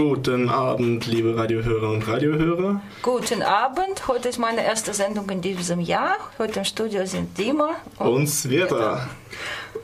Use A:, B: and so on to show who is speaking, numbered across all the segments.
A: Guten Abend, liebe Radiohörer und Radiohörer.
B: Guten Abend. Heute ist meine erste Sendung in diesem Jahr. Heute im Studio sind Dima
A: und, und Sveta.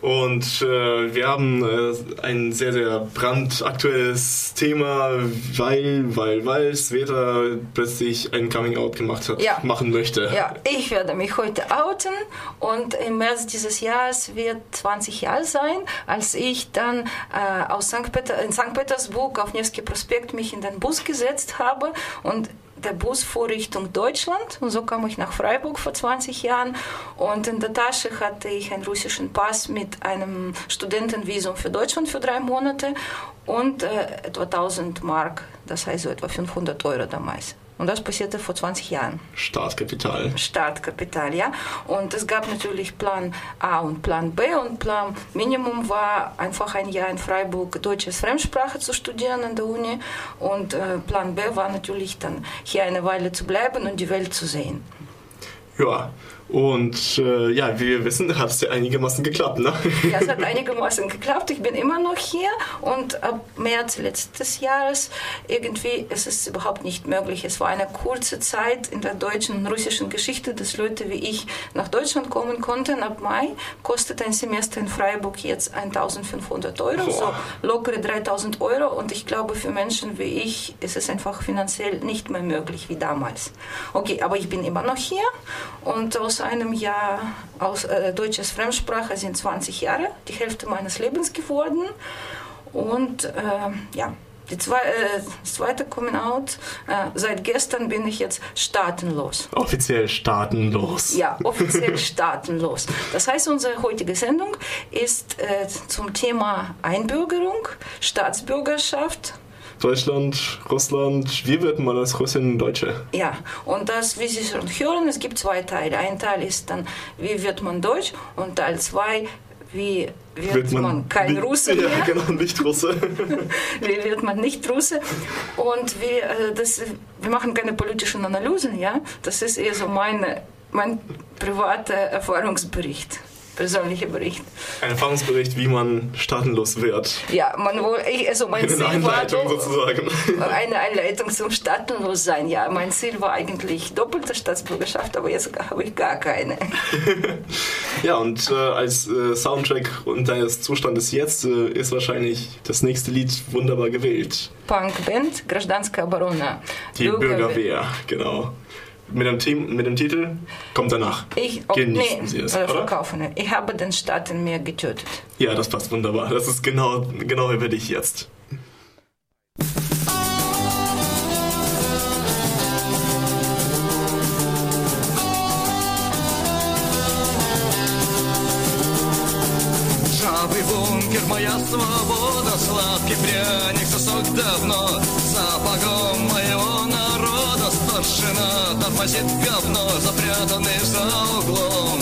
A: Und äh, wir haben äh, ein sehr, sehr brandaktuelles Thema, weil, weil, weil Sveta plötzlich ein Coming-out gemacht hat, ja. machen möchte.
B: Ja, ich werde mich heute outen und im März dieses Jahres wird 20 Jahre sein, als ich dann äh, aus St. Peter, in St. Petersburg auf Nevsky Prospekt mich in den Bus gesetzt habe und der Bus fuhr Richtung Deutschland und so kam ich nach Freiburg vor 20 Jahren und in der Tasche hatte ich einen russischen Pass mit einem Studentenvisum für Deutschland für drei Monate und äh, etwa 1000 Mark, das heißt so etwa 500 Euro damals. Und das passierte vor 20 Jahren.
A: Startkapital.
B: Startkapital, ja. Und es gab natürlich Plan A und Plan B. Und Plan Minimum war einfach ein Jahr in Freiburg deutsche Fremdsprache zu studieren an der Uni. Und äh, Plan B war natürlich dann hier eine Weile zu bleiben und die Welt zu sehen.
A: Ja, und äh, ja, wie wir wissen, hat es ja einigermaßen geklappt, ne?
B: Ja, es hat einigermaßen geklappt. Ich bin immer noch hier und ab März letztes Jahres irgendwie ist es überhaupt nicht möglich. Es war eine kurze Zeit in der deutschen und russischen Geschichte, dass Leute wie ich nach Deutschland kommen konnten. Ab Mai kostet ein Semester in Freiburg jetzt 1500 Euro, Boah. so lockere 3000 Euro. Und ich glaube, für Menschen wie ich ist es einfach finanziell nicht mehr möglich wie damals. Okay, aber ich bin immer noch hier und aus aus einem Jahr aus äh, deutsches Fremdsprache sind 20 Jahre, die Hälfte meines Lebens geworden. Und äh, ja, die zwei, äh, das zweite Coming Out, äh, seit gestern bin ich jetzt staatenlos.
A: Offiziell staatenlos.
B: Ja, offiziell staatenlos. Das heißt, unsere heutige Sendung ist äh, zum Thema Einbürgerung, Staatsbürgerschaft
A: Deutschland, Russland. Wie wird man als Russin Deutsche?
B: Ja, und das, wie Sie schon hören, es gibt zwei Teile. Ein Teil ist dann, wie wird man Deutsch? Und Teil zwei, wie wird, wird man, man, kein nicht, Russe mehr?
A: Ja, genau, nicht Russe.
B: wie wird man nicht Russe? Und wir, äh, das, wir machen keine politischen Analysen, ja. Das ist eher so meine, mein privater Erfahrungsbericht persönlicher Bericht.
A: Ein Erfahrungsbericht, wie man staatenlos wird.
B: Ja, man wohl, also mein
A: eine
B: Ziel
A: Einleitung
B: war
A: sozusagen.
B: Eine Einleitung zum Staatenlossein. Ja, mein Ziel war eigentlich doppelte Staatsbürgerschaft, aber jetzt habe ich gar keine.
A: ja, und äh, als äh, Soundtrack und deines Zustandes jetzt äh, ist wahrscheinlich das nächste Lied wunderbar gewählt.
B: Punkband Гражданская оборона.
A: Die Bürgerwehr, genau mit dem, Team, mit dem Titel kommt danach.
B: Ich, oh, Genießen nee, Sie es, oder? Verkaufen. Ich habe den Staat in mir getötet.
A: Ja, das passt wunderbar. Das ist genau, genau über dich jetzt.
C: Ржавый бункер, моя свобода, сладкий пряник, сосок давно, сапогом моего народа Старшина тормозит говно, запрятанный за углом,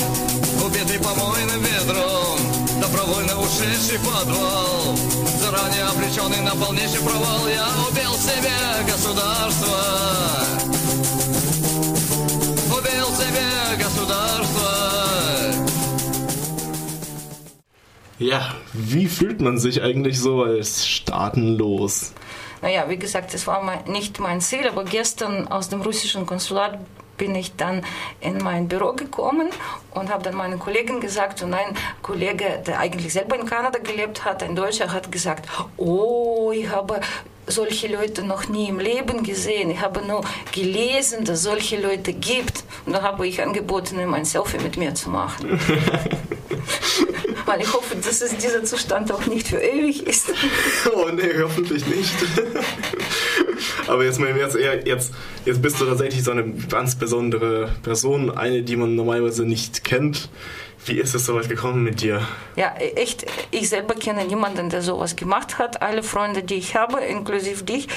C: убитый помойным ведром, добровольно ушедший подвал, заранее обреченный на полнейший провал, я убил себе государство, убил себе государство.
A: Ja, wie fühlt man sich eigentlich so als staatenlos?
B: Naja, wie gesagt, das war mein, nicht mein Ziel, aber gestern aus dem russischen Konsulat bin ich dann in mein Büro gekommen und habe dann meinen Kollegen gesagt, und ein Kollege, der eigentlich selber in Kanada gelebt hat, ein Deutscher, hat gesagt, oh, ich habe solche Leute noch nie im Leben gesehen. Ich habe nur gelesen, dass solche Leute gibt. Und da habe ich angeboten, ihm ein Selfie mit mir zu machen. Weil ich hoffe, dass es dieser Zustand auch nicht für ewig ist.
A: Oh nee, hoffentlich nicht. Aber jetzt Ernst, eher- jetzt, jetzt bist du tatsächlich so eine ganz besondere Person, eine, die man normalerweise nicht kennt. Wie ist es so weit gekommen mit dir?
B: Ja, echt, ich selber kenne niemanden, der sowas gemacht hat. Alle Freunde, die ich habe, inklusive dich,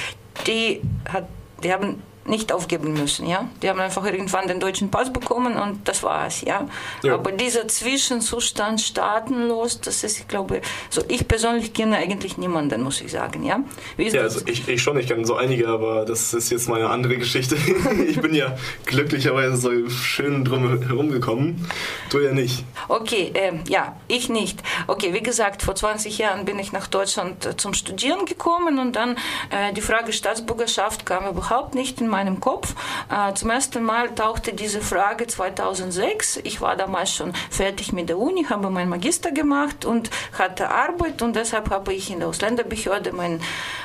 B: die, hat, die haben nicht aufgeben müssen, ja. Die haben einfach irgendwann den deutschen Pass bekommen und das war's, ja.
A: Ja.
B: Aber dieser Zwischenzustand staatenlos, das ist, ich glaube, so ich persönlich kenne eigentlich niemanden, muss ich sagen, ja.
A: Ja, also ich, ich schon, ich kenne so einige, aber das ist jetzt mal eine andere Geschichte. Ich bin ja glücklicherweise so schön drum herum gekommen. Du ja nicht.
B: Okay, ähm, ja, ich nicht. Okay, wie gesagt, vor 20 Jahren bin ich nach Deutschland äh, zum Studieren gekommen und dann äh, die Frage Staatsbürgerschaft kam überhaupt nicht in meinem Kopf. Äh, zum ersten Mal tauchte diese Frage 2006. Ich war damals schon fertig mit der Uni, habe meinen Magister gemacht und hatte Arbeit und deshalb habe ich in der Ausländerbehörde meinen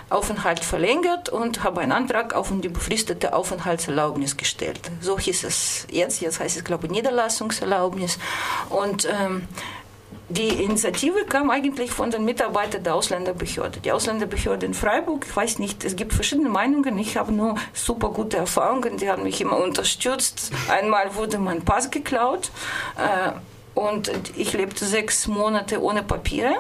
B: Aufenthalt verlängert und habe einen Antrag auf die befristete Aufenthaltserlaubnis gestellt. So hieß es jetzt, jetzt heißt es glaube ich Niederlassungserlaubnis und ähm, die Initiative kam eigentlich von den Mitarbeitern der Ausländerbehörde. Die Ausländerbehörde in Freiburg, ich weiß nicht, es gibt verschiedene Meinungen. Ich habe nur super gute Erfahrungen, die haben mich immer unterstützt. Einmal wurde mein Pass geklaut äh, und ich lebte sechs Monate ohne Papiere.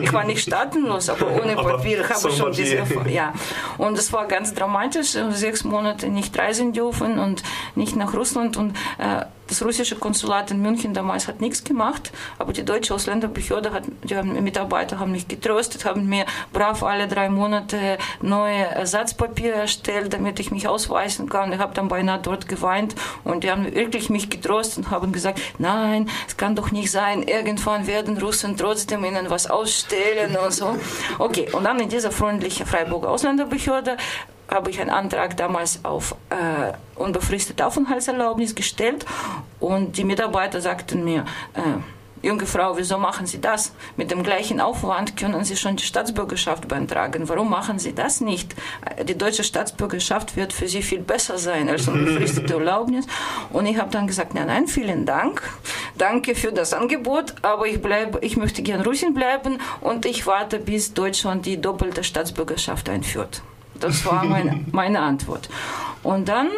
B: Ich war nicht staatenlos, aber ohne Papiere habe ich schon diese Erfahrung. Ja, und es war ganz dramatisch, äh, sechs Monate nicht reisen dürfen und nicht nach Russland und äh, das russische Konsulat in München damals hat nichts gemacht, aber die deutsche Ausländerbehörde hat, die haben, Mitarbeiter haben mich getröstet, haben mir brav alle drei Monate neue Ersatzpapiere erstellt, damit ich mich ausweisen kann. Ich habe dann beinahe dort geweint und die haben wirklich mich getröstet und haben gesagt, nein, es kann doch nicht sein, irgendwann werden Russen trotzdem ihnen was ausstellen und so. Okay, und dann in dieser freundlichen Freiburger Ausländerbehörde habe ich einen Antrag damals auf äh, unbefristete Aufenthaltserlaubnis gestellt und die Mitarbeiter sagten mir, äh, junge Frau, wieso machen Sie das? Mit dem gleichen Aufwand können Sie schon die Staatsbürgerschaft beantragen. Warum machen Sie das nicht? Äh, Die deutsche Staatsbürgerschaft wird für Sie viel besser sein als unbefristete Erlaubnis. Und ich habe dann gesagt, nein, nein, vielen Dank. Danke für das Angebot, aber ich, bleibe, ich möchte gern Russin bleiben und ich warte, bis Deutschland die doppelte Staatsbürgerschaft einführt. Das war meine, meine Antwort. Und dann,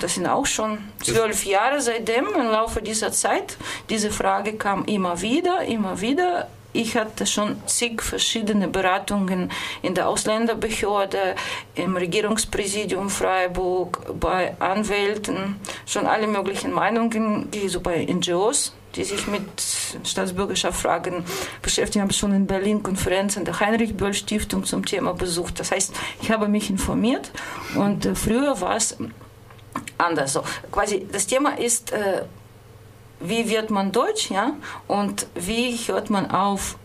B: das sind auch schon zwölf Jahre seitdem, im Laufe dieser Zeit, diese Frage kam immer wieder, immer wieder. Ich hatte schon zig verschiedene Beratungen in der Ausländerbehörde, im Regierungspräsidium Freiburg, bei Anwälten, schon alle möglichen Meinungen, so bei NGOs, die sich mit Staatsbürgerschaftsfragen beschäftigen. Habe schon in Berlin Konferenzen der Heinrich-Böll-Stiftung zum Thema besucht. Das heißt, ich habe mich informiert und äh, früher war es anders. So, quasi das Thema ist, äh, wie wird man Deutsch, ja, und wie hört man auf,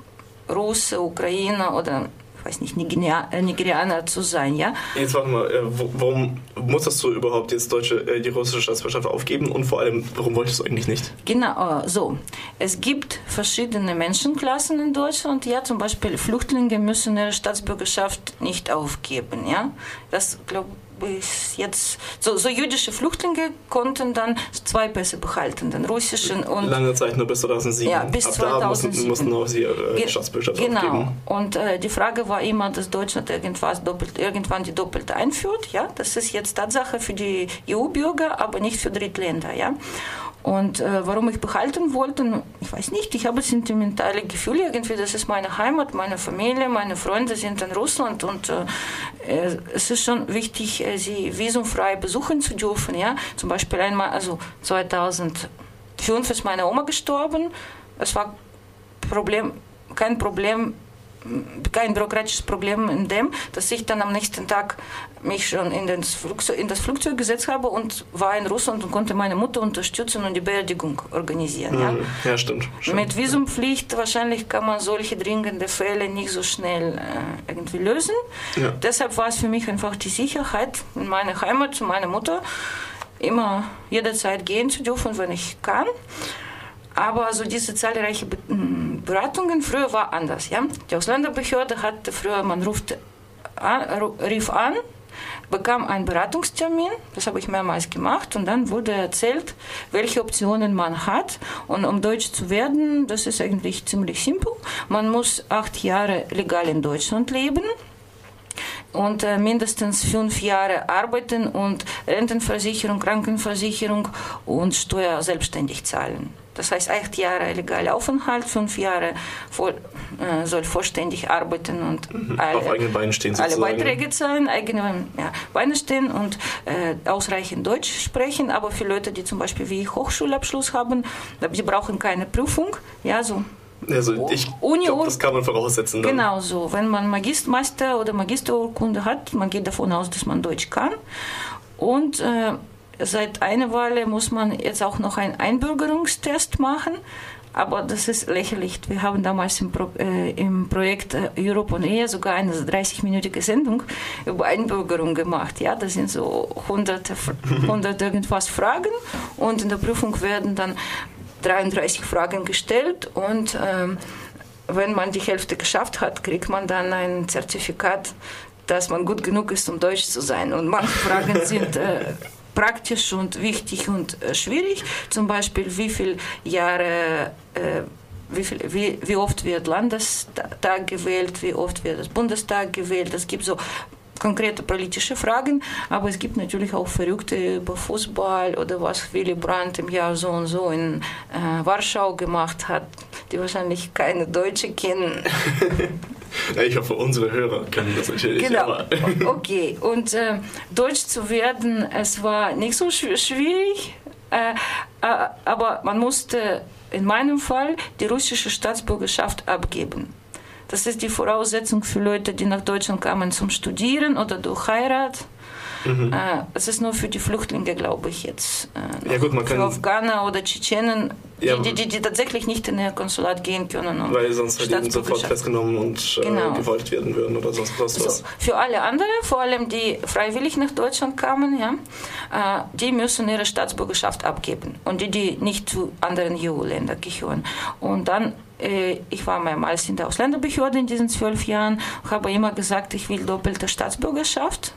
B: Russe, Ukrainer oder weiß nicht, Nigeria- äh, Nigerianer zu sein, ja?
A: Jetzt warte mal, äh, warum musstest du überhaupt jetzt deutsche, äh, die russische Staatsbürgerschaft aufgeben und vor allem, warum wolltest du eigentlich nicht?
B: Genau, äh, so. Es gibt verschiedene Menschenklassen in Deutschland. Ja, zum Beispiel Flüchtlinge müssen ihre Staatsbürgerschaft nicht aufgeben. Ja, das glaube ich jetzt. So, so jüdische Flüchtlinge konnten dann zwei Pässe behalten, den russischen und
A: Lange Zeit, nur bis 2007.
B: Ja, bis
A: Ab da
B: 2007.
A: mussten, mussten auch sie ihre
B: Ge-
A: Staatsbürgerschaft
B: Genau.
A: aufgeben.
B: Und äh, die Frage war immer, dass Deutschland irgendwas doppelt, irgendwann die doppelte einführt. Ja, das ist jetzt Tatsache für die EU-Bürger, aber nicht für Drittländer. Ja. Und äh, warum ich behalten wollte, ich weiß nicht, ich habe sentimentale Gefühle irgendwie, das ist meine Heimat, meine Familie, meine Freunde sind in Russland und äh, äh, es ist schon wichtig, äh, sie visumfrei besuchen zu dürfen. Ja? Zum Beispiel einmal, also 2005 ist meine Oma gestorben, es war Problem, kein Problem, kein bürokratisches Problem in dem, dass ich dann am nächsten Tag mich schon in, den Flugzeug, in das Flugzeug gesetzt habe und war in Russland und konnte meine Mutter unterstützen und die Beerdigung organisieren. Ja?
A: Mhm. Ja, stimmt. stimmt.
B: Mit Visumpflicht wahrscheinlich kann man solche dringende Fälle nicht so schnell äh, irgendwie lösen.
A: Ja.
B: Deshalb war es für mich einfach die Sicherheit, in meine Heimat zu meiner Mutter immer jederzeit gehen zu dürfen, wenn ich kann. Aber so diese zahlreichen Be- m, Beratungen früher war anders. Ja? Die Ausländerbehörde hatte früher, man ruft an, rief an, bekam einen Beratungstermin, das habe ich mehrmals gemacht, und dann wurde erzählt, welche Optionen man hat. Und um Deutsch zu werden, das ist eigentlich ziemlich simpel. Man muss acht Jahre legal in Deutschland leben. und äh, mindestens fünf Jahre arbeiten und Rentenversicherung, Krankenversicherung und Steuer selbstständig zahlen. Das heißt, acht Jahre legaler Aufenthalt, fünf Jahre voll, äh, soll vollständig arbeiten und alle,
A: Auf eigenen Beinen stehen
B: alle. Beiträge zahlen, eigene ja, Beine stehen und äh, ausreichend Deutsch sprechen. Aber für Leute, die zum Beispiel wie ich Hochschulabschluss haben, die brauchen keine Prüfung. Ja, so
A: Also ich
B: Uni-
A: glaube, das kann man voraussetzen. Dann.
B: Genau so. Wenn man Magist Master oder Magisterurkunde hat, man geht davon aus, dass man Deutsch kann. Und äh, seit einer Weile muss man jetzt auch noch einen Einbürgerungstest machen. Aber das ist lächerlich. Wir haben damals im, Pro, äh, im Projekt äh, Europe on Air sogar eine 30-minütige Sendung über Einbürgerung gemacht. Ja, das sind so hunderte, hundert irgendwas Fragen und in der Prüfung werden dann 33 Fragen gestellt und ähm, wenn man die Hälfte geschafft hat, kriegt man dann ein Zertifikat, dass man gut genug ist, um Deutsch zu sein. Und manche Fragen sind äh, praktisch und wichtig und äh, schwierig. Zum Beispiel, wie viele Jahre, äh, wie, viel, wie, wie oft wird Landestag gewählt, wie oft wird das Bundestag gewählt. Es gibt so konkrete politische Fragen, aber es gibt natürlich auch Verrückte über Fußball oder was Willy Brandt im Jahr so und so in äh, Warschau gemacht hat, die wahrscheinlich keine Deutsche kennen.
A: Ich hoffe, unsere Hörer kennen das natürlich.
B: Genau. Okay, und äh, Deutsch zu werden, es war nicht so schw- schwierig, äh, äh, aber man musste in meinem Fall die russische Staatsbürgerschaft abgeben. Das ist die Voraussetzung für Leute, die nach Deutschland kamen zum Studieren oder durch Heirat. Äh, Es ist nur für die Flüchtlinge, glaube ich, jetzt. Äh,
A: Ja, gut, man
B: für
A: kann-
B: Afghaner oder Tschetschenen,
A: Ja,
B: die, die, die tatsächlich nicht in ihr Konsulat gehen können.
A: weil sonst halt eben sofort festgenommen und äh,
B: Genau.
A: gewollt werden würden oder sonst was.
B: So, für alle anderen, vor allem die freiwillig nach Deutschland kamen, ja, äh, die müssen ihre Staatsbürgerschaft abgeben und die, die nicht zu anderen EU-Ländern gehören. Und dann, äh, ich war mehrmals in der Ausländerbehörde in diesen zwölf Jahren, habe immer gesagt, ich will doppelte Staatsbürgerschaft.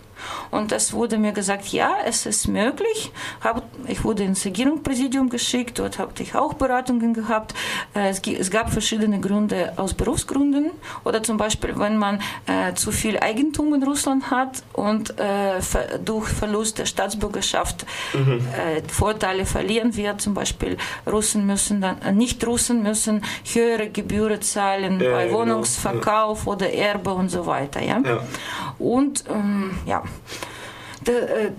B: Und es wurde mir gesagt, ja, es ist möglich. Hab, ich wurde ins Regierungspräsidium geschickt, dort habe ich auch Beratungen gehabt. Äh, Es, es gab verschiedene Gründe aus Berufsgründen oder zum Beispiel, wenn man äh, zu viel Eigentum in Russland hat und äh, ver durch Verlust der Staatsbürgerschaft äh, Vorteile verlieren wird. Zum Beispiel Russen müssen dann, äh, Nicht-Russen müssen höhere Gebühren zahlen bei
A: genau.
B: Wohnungsverkauf oder Erbe und so weiter. Ja?
A: Ja.
B: Und ähm, ja, der, äh,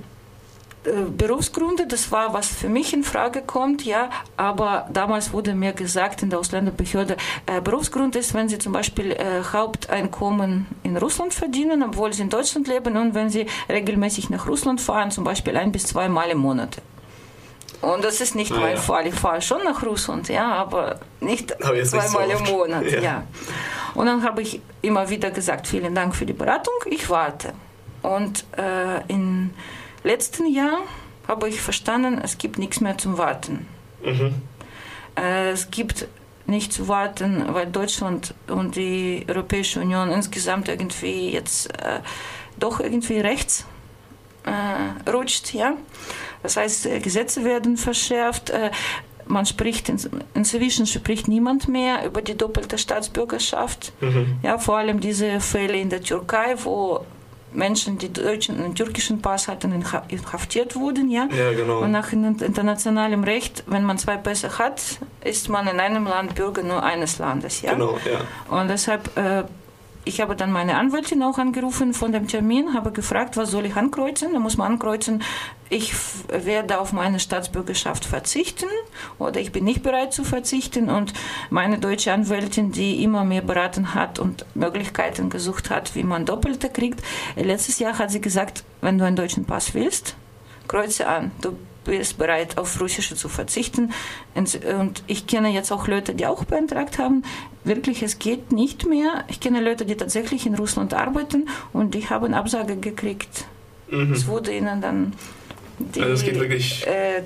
B: äh, Berufsgründe, das war, was für mich in Frage kommt, ja, aber damals wurde mir gesagt in der Ausländerbehörde, äh, Berufsgrund ist, wenn Sie zum Beispiel äh, Haupteinkommen in Russland verdienen, obwohl Sie in Deutschland leben und wenn Sie regelmäßig nach Russland fahren, zum Beispiel ein bis zweimal im Monat. Und das ist nicht
A: Ah,
B: mein
A: ja.
B: Fall. Ich fahre schon nach Russland, ja, aber nicht
A: Aber jetzt nicht so
B: zweimal im. Monat.
A: Ja.
B: Ja. Und dann habe ich immer wieder gesagt, vielen Dank für die Beratung, ich warte. Und äh, im letzten Jahr habe ich verstanden, es gibt nichts mehr zum Warten.
A: Mhm.
B: Äh, es gibt nicht zu warten, weil Deutschland und die Europäische Union insgesamt irgendwie jetzt äh, doch irgendwie rechts äh, rutscht, ja. Das heißt, äh, Gesetze werden verschärft. Äh, man spricht in, inzwischen spricht niemand mehr über die doppelte Staatsbürgerschaft. Ja, vor allem diese Fälle in der Türkei, wo Menschen, die deutschen und türkischen Pass hatten, inha- inhaftiert wurden, ja.
A: Ja, genau.
B: Und nach in- internationalem Recht, wenn man zwei Pässe hat, ist man in einem Land Bürger nur eines Landes, ja.
A: Genau, ja.
B: Und deshalb, äh, ich habe dann meine Anwältin auch angerufen von dem Termin, habe gefragt, was soll ich ankreuzen? Da muss man ankreuzen, ich werde auf meine Staatsbürgerschaft verzichten oder ich bin nicht bereit zu verzichten. Und meine deutsche Anwältin, die immer mehr beraten hat und Möglichkeiten gesucht hat, wie man Doppelte kriegt, letztes Jahr hat sie gesagt, wenn du einen deutschen Pass willst, kreuze an. Du bist bereit, auf Russische zu verzichten. Und ich kenne jetzt auch Leute, die auch beantragt haben. Wirklich, es geht nicht mehr. Ich kenne Leute, die tatsächlich in Russland arbeiten und die haben Absage gekriegt. Es wurde ihnen dann die
A: Mhm. Also es geht wirklich-
B: äh,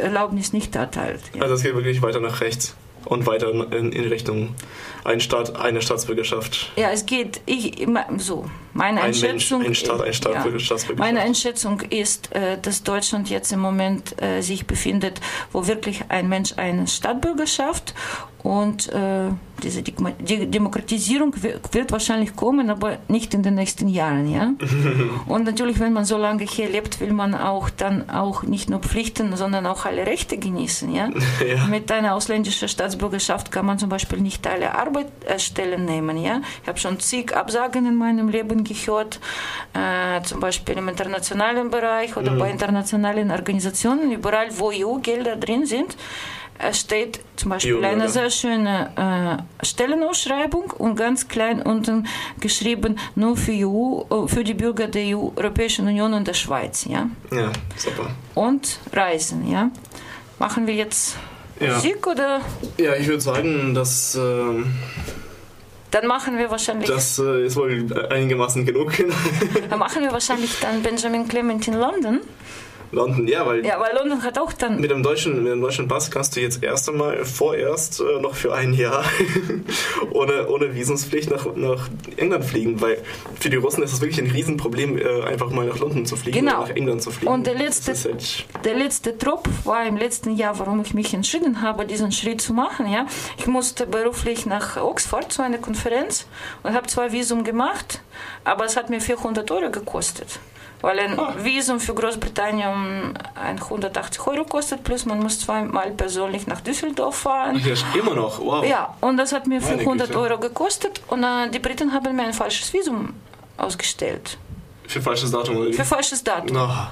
B: Erlaubnis nicht erteilt. Ja.
A: Also es geht wirklich weiter nach rechts und weiter in, in Richtung ein Staat, eine Staatsbürgerschaft.
B: Ja, es geht ich, immer so. meine
A: Ein Mensch,
B: Einschätzung,
A: ein Staat, ein Staat-
B: ja,
A: Staatsbürgerschaft.
B: meine Einschätzung ist, äh, dass Deutschland jetzt im Moment äh, sich befindet, wo wirklich ein Mensch eine Staatsbürgerschaft und äh, diese Dek- die Demokratisierung wi- wird wahrscheinlich kommen, aber nicht in den nächsten Jahren, ja. Und natürlich, wenn man so lange hier lebt, will man auch dann auch nicht nur Pflichten, sondern auch alle Rechte genießen, ja.
A: Ja.
B: Mit einer ausländischen Staatsbürgerschaft kann man zum Beispiel nicht alle Arbeitsstellen nehmen, ja. Ich habe schon zig Absagen in meinem Leben gehört, äh, zum Beispiel im internationalen Bereich oder bei internationalen Organisationen, überall, wo EU-Gelder drin sind. Es steht zum Beispiel eine sehr schöne äh, Stellenausschreibung und ganz klein unten geschrieben nur für EU, äh, für die Bürger der EU, Europäischen Union und der Schweiz, ja.
A: Ja, super.
B: Und Reisen, ja. Machen wir jetzt
A: Ja.
B: Musik oder
A: Ja, ich würde sagen, dass ähm,
B: dann machen wir wahrscheinlich
A: das äh, ist wohl einigermaßen genug
B: dann machen wir wahrscheinlich dann Benjamin Clement in London.
A: London. Ja, weil
B: Ja, weil London hat auch dann
A: mit dem deutschen, mit dem deutschen Pass kannst du jetzt erst einmal vorerst äh, noch für ein Jahr ohne, ohne Visumspflicht nach, nach England fliegen, weil für die Russen ist es wirklich ein Riesenproblem, äh, einfach mal nach London zu fliegen
B: Genau.
A: nach England zu fliegen.
B: Und der letzte-
A: halt,
B: der letzte Trupp war im letzten Jahr, warum ich mich entschieden habe, diesen Schritt zu machen. Ja, ich musste beruflich nach Oxford zu einer Konferenz und habe zwar Visum gemacht, aber es hat mir 400 Euro gekostet. Weil ein Visum für Großbritannien 180 Euro kostet, plus man muss zweimal persönlich nach Düsseldorf fahren.
A: ja, immer noch, wow.
B: Ja, und das hat mir
A: Meine
B: 400
A: Güte.
B: Euro gekostet und äh, die Briten haben mir ein falsches Visum ausgestellt.
A: Für falsches Datum oder?
B: Für falsches Datum.
A: Ah,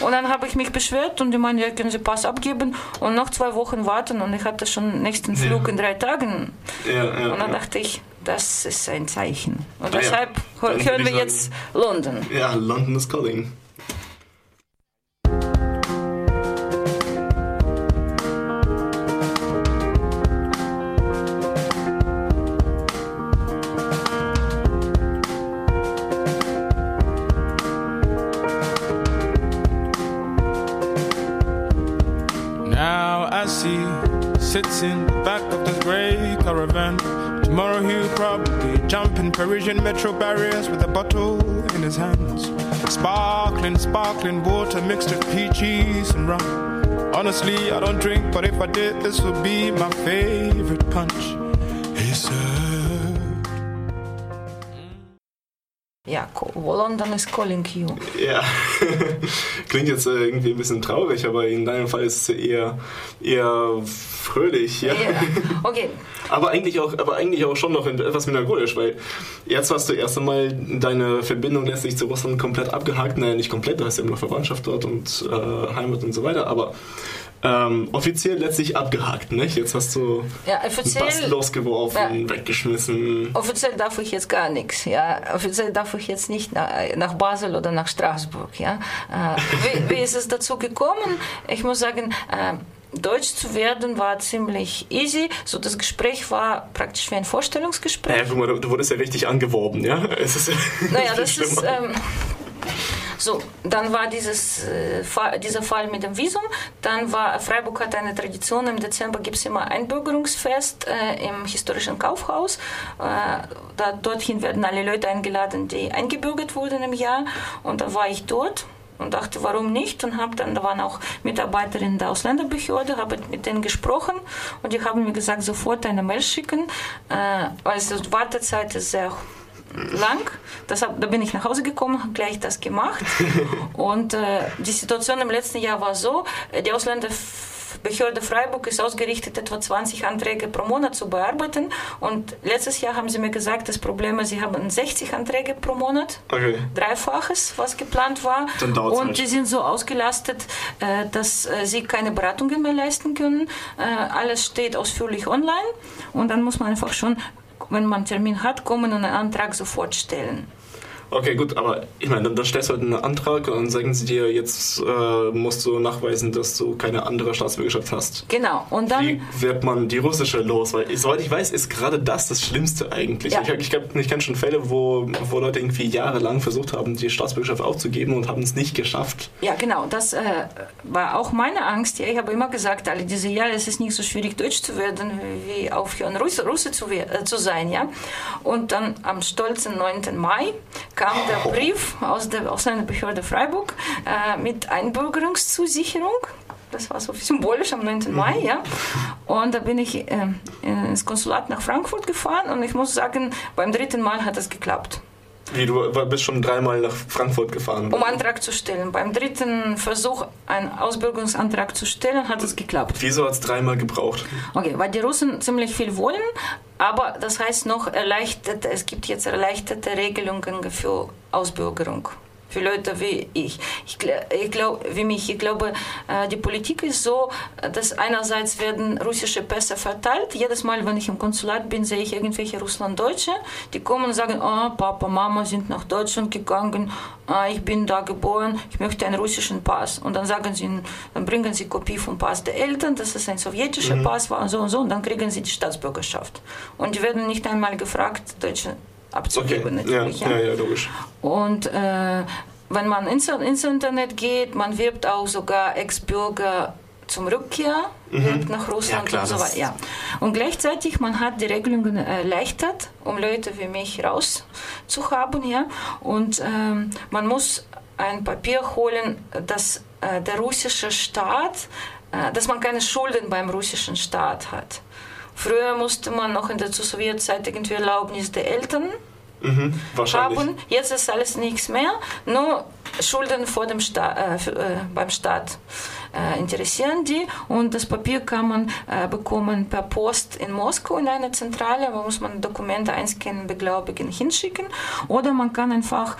B: Und dann habe ich mich beschwert und die meinen, ja, können Sie Pass abgeben und noch zwei Wochen warten und ich hatte schon nächsten Flug in drei Tagen.
A: ja, ja,
B: Und dann
A: ja.
B: dachte ich, das ist ein Zeichen. Und
A: Ah ja,
B: deshalb
A: würde
B: hören wir
A: sagen-
B: jetzt London.
A: ja, London is calling.
D: Now I see sits in the back of the grey caravan. Tomorrow he'll probably jump in Parisian metro barriers with a bottle in his hands. Sparkling, sparkling water mixed with peaches and rum. Honestly, I don't drink, but if I did, this would be my favorite punch.
B: London is calling you.
A: Ja, klingt jetzt äh, irgendwie ein bisschen traurig, aber in deinem Fall ist es eher, eher fröhlich, ja.
B: Ja. Okay,
A: Aber eigentlich auch, aber eigentlich auch schon noch etwas melancholisch, weil jetzt hast du erst einmal deine Verbindung letztlich zu Russland komplett abgehakt. Naja, nicht komplett, du hast ja immer noch Verwandtschaft dort und äh, Heimat und so weiter, aber ähm, offiziell letztlich abgehakt, nicht? Jetzt hast du
B: ja, offiziell,
A: losgeworfen, weggeschmissen.
B: offiziell darf ich jetzt gar nichts. Ja, offiziell darf ich jetzt nicht nach, nach Basel oder nach Straßburg. Ja, äh, wie, wie ist es dazu gekommen? Ich muss sagen. Äh, Deutsch zu werden war ziemlich easy. So das Gespräch war praktisch wie ein Vorstellungsgespräch.
A: Mal, du, du wurdest ja richtig angeworben, ja? Es ist
B: Naja, das ist. Ähm, so, dann war dieses, äh, dieser Fall mit dem Visum. Dann war Freiburg hat eine Tradition. Im Dezember gibt es immer Einbürgerungsfest äh, im historischen Kaufhaus. Äh, da, dorthin werden alle Leute eingeladen, die eingebürgert wurden im Jahr. Und dann war ich dort und dachte, warum nicht? Und habe dann, da waren auch Mitarbeiterinnen der Ausländerbehörde, habe mit denen gesprochen und die haben mir gesagt, sofort eine Mail schicken, äh, weil die Wartezeit ist sehr lang. Deshalb, da bin ich nach Hause gekommen, habe gleich das gemacht. Und äh, die Situation im letzten Jahr war so, äh, die Ausländerbehörde Freiburg ist ausgerichtet, etwa 20 Anträge pro Monat zu bearbeiten. Und letztes Jahr haben sie mir gesagt, das Problem ist, sie haben 60 Anträge pro Monat.
A: Okay.
B: Dreifaches, was geplant war. Und die sind so ausgelastet, äh, dass äh, sie keine Beratungen mehr leisten können. Äh, alles steht ausführlich online und dann muss man einfach schon, wenn man einen Termin hat, kommen und einen Antrag sofort stellen.
A: Okay, gut, aber ich meine, dann, stellst du halt einen Antrag und sagen sie dir, jetzt äh, musst du nachweisen, dass du keine andere Staatsbürgerschaft hast.
B: Genau. Und dann
A: Wie wird man die russische los? Weil, soweit ich weiß, ist gerade das das Schlimmste eigentlich.
B: Ja.
A: Ich, ich, glaub, ich kenne schon Fälle, wo, wo Leute irgendwie jahrelang versucht haben, die Staatsbürgerschaft aufzugeben und haben es nicht geschafft.
B: Ja, genau, das äh, war auch meine Angst. Ich habe immer gesagt, alle diese Jahre, es ist nicht so schwierig, Deutsch zu werden, wie aufhören, Russe, Russe zu, äh, zu sein. Ja? Und dann am stolzen 9. Mai kam der Brief aus der Ausländerbehörde Freiburg äh, mit Einbürgerungszusicherung. Das war so symbolisch am 9. Mai, ja. Und da bin ich äh, ins Konsulat nach Frankfurt gefahren und ich muss sagen, beim dritten Mal hat es geklappt.
A: Wie, du bist schon dreimal nach Frankfurt gefahren.
B: Um Antrag zu stellen. Beim dritten Versuch, einen Ausbürgerungsantrag zu stellen, hat es geklappt.
A: Wieso hat es dreimal gebraucht?
B: Okay, weil die Russen ziemlich viel wollen, aber das heißt noch erleichterte, es gibt jetzt erleichterte Regelungen für Ausbürgerung. Für Leute wie ich. Ich, ich glaube, wie mich. Ich glaube, äh, die Politik ist so, dass einerseits werden russische Pässe verteilt. Jedes Mal, wenn ich im Konsulat bin, sehe ich irgendwelche Russlanddeutsche, die kommen und sagen, ah, Papa, Mama sind nach Deutschland gegangen, ah, ich bin da geboren, ich möchte einen russischen Pass. Und dann sagen sie, dann bringen sie Kopie vom Pass der Eltern, dass es ein sowjetischer Pass war und so und so, und dann kriegen sie die Staatsbürgerschaft. Und die werden nicht einmal gefragt, Deutsche abzugeben,
A: ja,
B: natürlich.
A: ja, ja, logisch.
B: Und äh, wenn man ins, ins Internet geht, man wirbt auch sogar Ex-Bürger zum Rückkehr, wirbt nach Russland
A: Mhm. Ja, klar,
B: und so weiter. Ja. Und gleichzeitig, man hat die Regelungen erleichtert, um Leute wie mich rauszuhaben. Ja? Und ähm, man muss ein Papier holen, dass äh, der russische Staat, äh, dass man keine Schulden beim russischen Staat hat. Früher musste man noch in der Sowjetzeit irgendwie Erlaubnis der Eltern
A: Mhm,
B: haben. Jetzt ist alles nichts mehr, nur Schulden vor dem Sta äh, für, äh, beim Staat äh, interessieren die. Und das Papier kann man äh, bekommen per Post in Moskau in einer Zentrale, wo muss man Dokumente einscannen, beglaubigen, hinschicken. Oder man kann einfach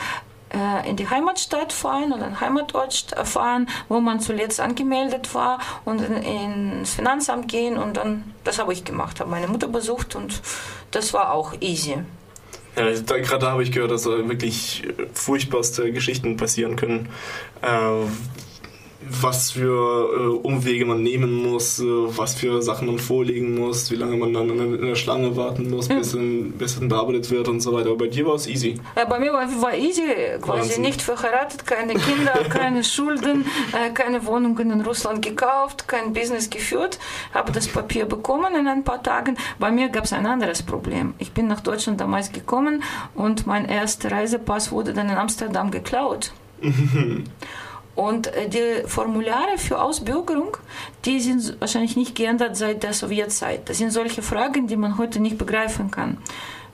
B: äh, in die Heimatstadt fahren oder in Heimatort fahren, wo man zuletzt angemeldet war und in, ins Finanzamt gehen und dann, das habe ich gemacht, habe meine Mutter besucht und das war auch easy.
A: Ja, da, gerade da habe ich gehört, dass da wirklich furchtbarste Geschichten passieren können. Äh, was für äh, Umwege man nehmen muss, äh, was für Sachen man vorlegen muss, wie lange man dann in, in der Schlange warten muss, bis, in, bis es bearbeitet wird und so weiter. Aber bei dir war es easy.
B: Ja, bei mir war, war easy, quasi
A: Wahnsinn.
B: nicht verheiratet, keine Kinder, keine Schulden, äh, keine Wohnungen in Russland gekauft, kein Business geführt, habe das Papier bekommen in ein paar Tagen. Bei mir gab es ein anderes Problem. Ich bin nach Deutschland damals gekommen und mein erster Reisepass wurde dann in Amsterdam geklaut. Und äh, die Formulare für Ausbürgerung, die sind wahrscheinlich nicht geändert seit der Sowjetzeit. Das sind solche Fragen, die man heute nicht begreifen kann.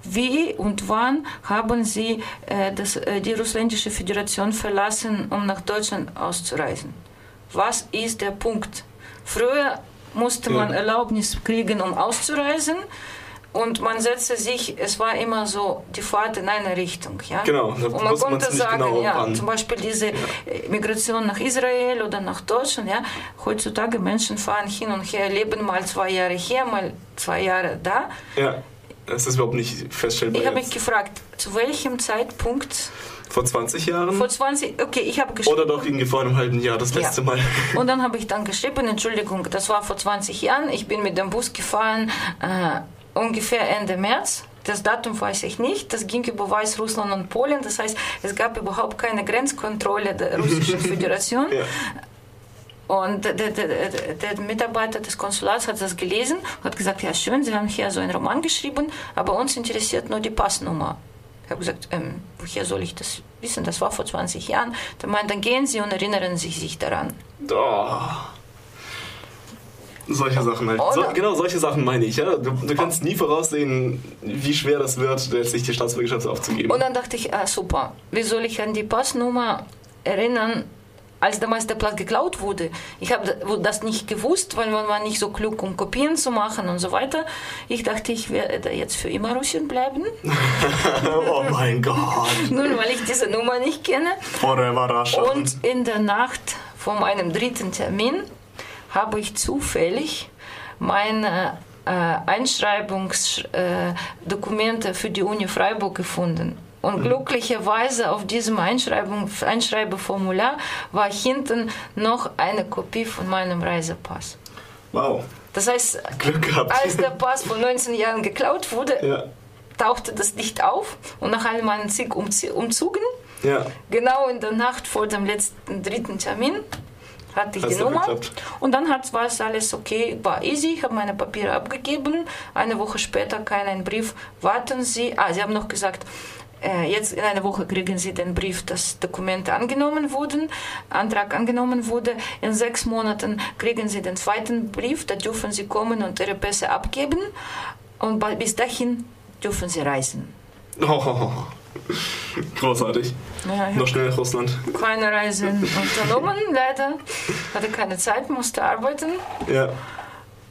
B: Wie und wann haben Sie äh, das, äh, die russländische Föderation verlassen, um nach Deutschland auszureisen? Was ist der Punkt? Früher musste man. Erlaubnis kriegen, um auszureisen. Und man setzte sich, es war immer so die Fahrt in eine Richtung. Ja?
A: Genau, da
B: und man konnte sagen,
A: genau,
B: ja, zum Beispiel diese äh, Migration nach Israel oder nach Deutschland. Ja? Heutzutage Menschen fahren hin und her, leben mal zwei Jahre hier, mal zwei Jahre da.
A: Ja, das ist überhaupt nicht feststellbar.
B: Ich habe mich gefragt, zu welchem Zeitpunkt,
A: Vor 20 Jahren?
B: vor 20, okay, ich habe geschrieben.
A: Oder doch irgendwie vor einem halben Jahr, das letzte
B: Ja.
A: Mal.
B: Und dann habe ich dann geschrieben, Entschuldigung, das war vor 20 Jahren, ich bin mit dem Bus gefahren, äh, ungefähr Ende März. Das Datum weiß ich nicht. Das ging über Weißrussland und Polen. Das heißt, es gab überhaupt keine Grenzkontrolle der Russischen Föderation.
A: Ja.
B: Und der, der, der, Mitarbeiter des Konsulats hat das gelesen und hat gesagt, ja schön, Sie haben hier so einen Roman geschrieben, aber uns interessiert nur die Passnummer. Ich habe gesagt, ähm, woher soll ich das wissen? Das war vor 20 Jahren. Der meint, dann gehen Sie und erinnern Sie sich daran.
A: Oh. Solche Sachen halt. So,
B: Oder-
A: genau, solche Sachen meine ich. Ja? Du, du kannst nie voraussehen, wie schwer das wird, letztlich die Staatsbürgerschaft aufzugeben.
B: Und dann dachte ich, ah, super, wie soll ich an die Passnummer erinnern, als damals der Platz geklaut wurde? Ich habe das nicht gewusst, weil man war nicht so klug, um Kopien zu machen und so weiter. Ich dachte, ich werde jetzt für immer Russin bleiben,
A: oh mein Gott.
B: nur weil ich diese Nummer nicht kenne.
A: Forever Russia.
B: Und in der Nacht vor meinem dritten Termin habe ich zufällig meine äh, Einschreibungsdokumente Dokumente für die Uni Freiburg gefunden. Und glücklicherweise auf diesem Einschreibung, Einschreibeformular war hinten noch eine Kopie von meinem Reisepass.
A: Wow.
B: Das heißt, als der Pass vor 19 Jahren geklaut wurde,
A: Ja.
B: tauchte das nicht auf. Und nach all meinen zig Umzügen
A: Ja.
B: Genau in der Nacht vor dem letzten dritten Termin hatte ich
A: Hat's
B: die Nummer.
A: geklappt.
B: Und dann hat, war es alles okay, war easy, ich habe meine Papiere abgegeben. Eine Woche später kam ein Brief, warten Sie. Ah, Sie haben noch gesagt, äh, jetzt in einer Woche kriegen Sie den Brief, dass Dokumente angenommen wurden, Antrag angenommen wurde. In sechs Monaten kriegen Sie den zweiten Brief, da dürfen Sie kommen und Ihre Pässe abgeben. Und bis dahin dürfen Sie reisen.
A: Oh, großartig.
B: Ja,
A: Noch schnell nach Russland.
B: keine Reise unternommen, leider. Hatte keine Zeit, musste arbeiten.
A: Ja,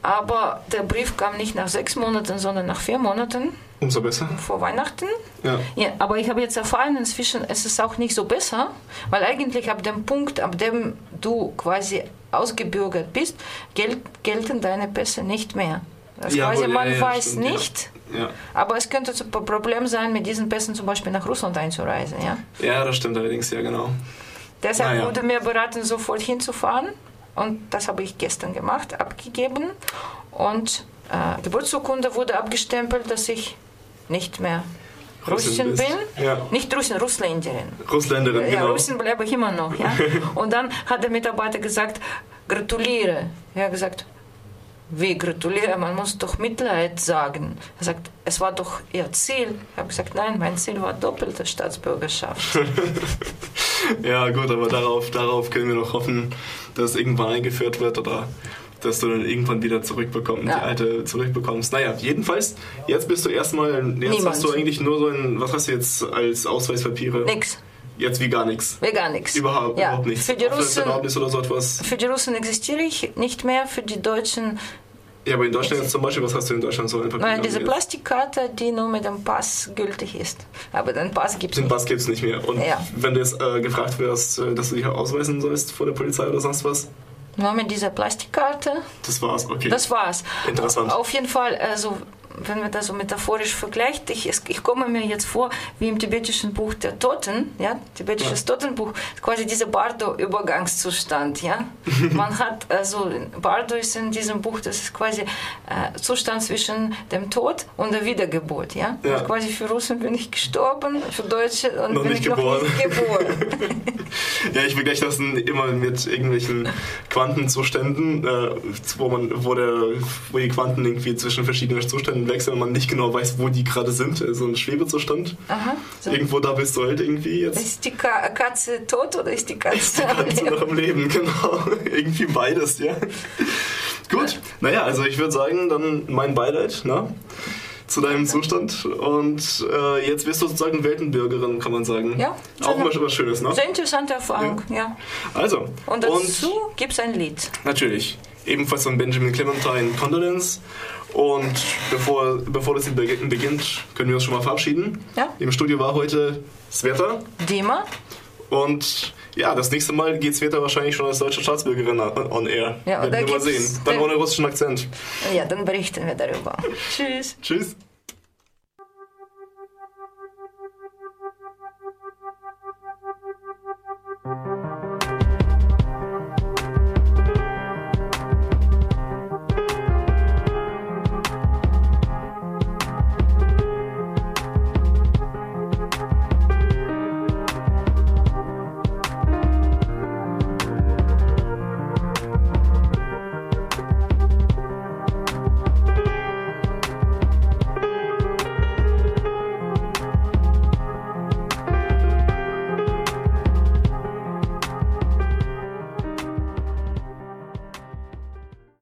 B: Aber der Brief kam nicht nach sechs Monaten, sondern nach vier Monaten
A: umso besser.
B: vor Weihnachten.
A: Ja.
B: Ja, aber ich habe jetzt erfahren, inzwischen ist es auch nicht so besser, weil eigentlich ab dem Punkt, ab dem du quasi ausgebürgert bist, gel gelten deine Pässe nicht mehr. Das
A: Ja,
B: quasi
A: wohl, ja,
B: man
A: ja,
B: weiß
A: stimmt, ja.
B: nicht,
A: Ja.
B: aber es könnte ein Problem sein, mit diesen Pässen zum Beispiel nach Russland einzureisen. Ja?
A: ja, das stimmt allerdings, ja, genau.
B: Deshalb
A: Naja.
B: wurde mir beraten, sofort hinzufahren. Und das habe ich gestern gemacht, abgegeben. Und äh, Geburtsurkunde wurde abgestempelt, dass ich nicht mehr
A: Russin
B: bin.
A: Ja.
B: Nicht Russin, Russländerin.
A: Russländerin,
B: Ja,
A: genau.
B: Russin bleibe ich immer noch. Ja? Und dann hat der Mitarbeiter gesagt, gratuliere. Er hat gesagt, wie gratuliere? Man muss doch Mitleid sagen. Er sagt, es war doch Ihr Ziel. Ich habe gesagt, nein, mein Ziel war doppelte Staatsbürgerschaft.
A: Ja, gut, aber darauf, darauf können wir noch hoffen, dass es irgendwann eingeführt wird oder dass du dann irgendwann wieder zurückbekommst,
B: Ja.
A: die alte zurückbekommst. Naja, jedenfalls, jetzt bist du erstmal, jetzt
B: Niemand.
A: hast du eigentlich nur so ein, was hast du jetzt als Ausweispapiere?
B: Nix.
A: Jetzt wie gar nichts.
B: Wie gar nichts.
A: Überhaupt,
B: ja.
A: überhaupt nichts.
B: Für die, Russen,
A: so
B: für die Russen existiere ich nicht mehr, für die Deutschen.
A: Ja, aber in Deutschland jetzt zum Beispiel, was hast du in Deutschland so ein Papier?
B: Nein, diese? Plastikkarte, die nur mit dem Pass gültig ist. Aber den Pass gibt es
A: Den
B: nicht.
A: Pass gibt es nicht mehr. Und
B: Ja.
A: wenn du jetzt äh, gefragt wirst, äh, dass du dich ausweisen sollst vor der Polizei oder sonst was,
B: Nur mit dieser Plastikkarte.
A: das war's, okay.
B: Das war's.
A: Interessant.
B: Auf jeden Fall, also wenn man das so metaphorisch vergleicht, ich, ich komme mir jetzt vor, wie im tibetischen Buch der Toten, ja, tibetisches Totenbuch, quasi dieser Bardo-Übergangszustand, ja. Man hat, also Bardo ist in diesem Buch, das ist quasi äh, Zustand zwischen dem Tod und der Wiedergeburt, ja.
A: Ja.
B: Und quasi für Russen bin ich gestorben, für Deutsche und
A: Noch
B: bin ich
A: geboren.
B: noch nicht geboren.
A: Ja, ich vergleiche das immer mit irgendwelchen Quantenzuständen, äh, wo man, wo der, wo die Quanten irgendwie zwischen verschiedenen Zuständen wechseln man nicht genau weiß, wo die gerade sind. So ein Schwebezustand.
B: Aha. So.
A: Irgendwo da bist du halt irgendwie jetzt.
B: Ist die Ka Katze tot oder ist die Katze
A: Kannst du
B: Leben?
A: noch im Leben, genau. irgendwie beides, ja. Gut, naja, also ich würde sagen, dann mein Beileid, ne? Zu deinem Zustand. Und äh, jetzt wirst du sozusagen Weltenbürgerin, kann man sagen.
B: Ja.
A: Auch mal was Schönes, ne?
B: Sehr interessante Erfahrung, ja.
A: Also.
B: Und dazu gibt es ein Lied.
A: Natürlich. Ebenfalls von Benjamin Clementine Condolence. Und bevor, bevor das Lied beginnt, können wir uns schon mal verabschieden.
B: Ja.
A: Im Studio war heute Sveta.
B: Dima?
A: Und ja, das nächste Mal geht Sveta wahrscheinlich schon als deutsche Staatsbürgerin on air.
B: Ja,
A: Werden wir mal sehen. Dann
B: da-
A: ohne russischen Akzent.
B: Ja, dann berichten wir darüber. Tschüss.
A: Tschüss.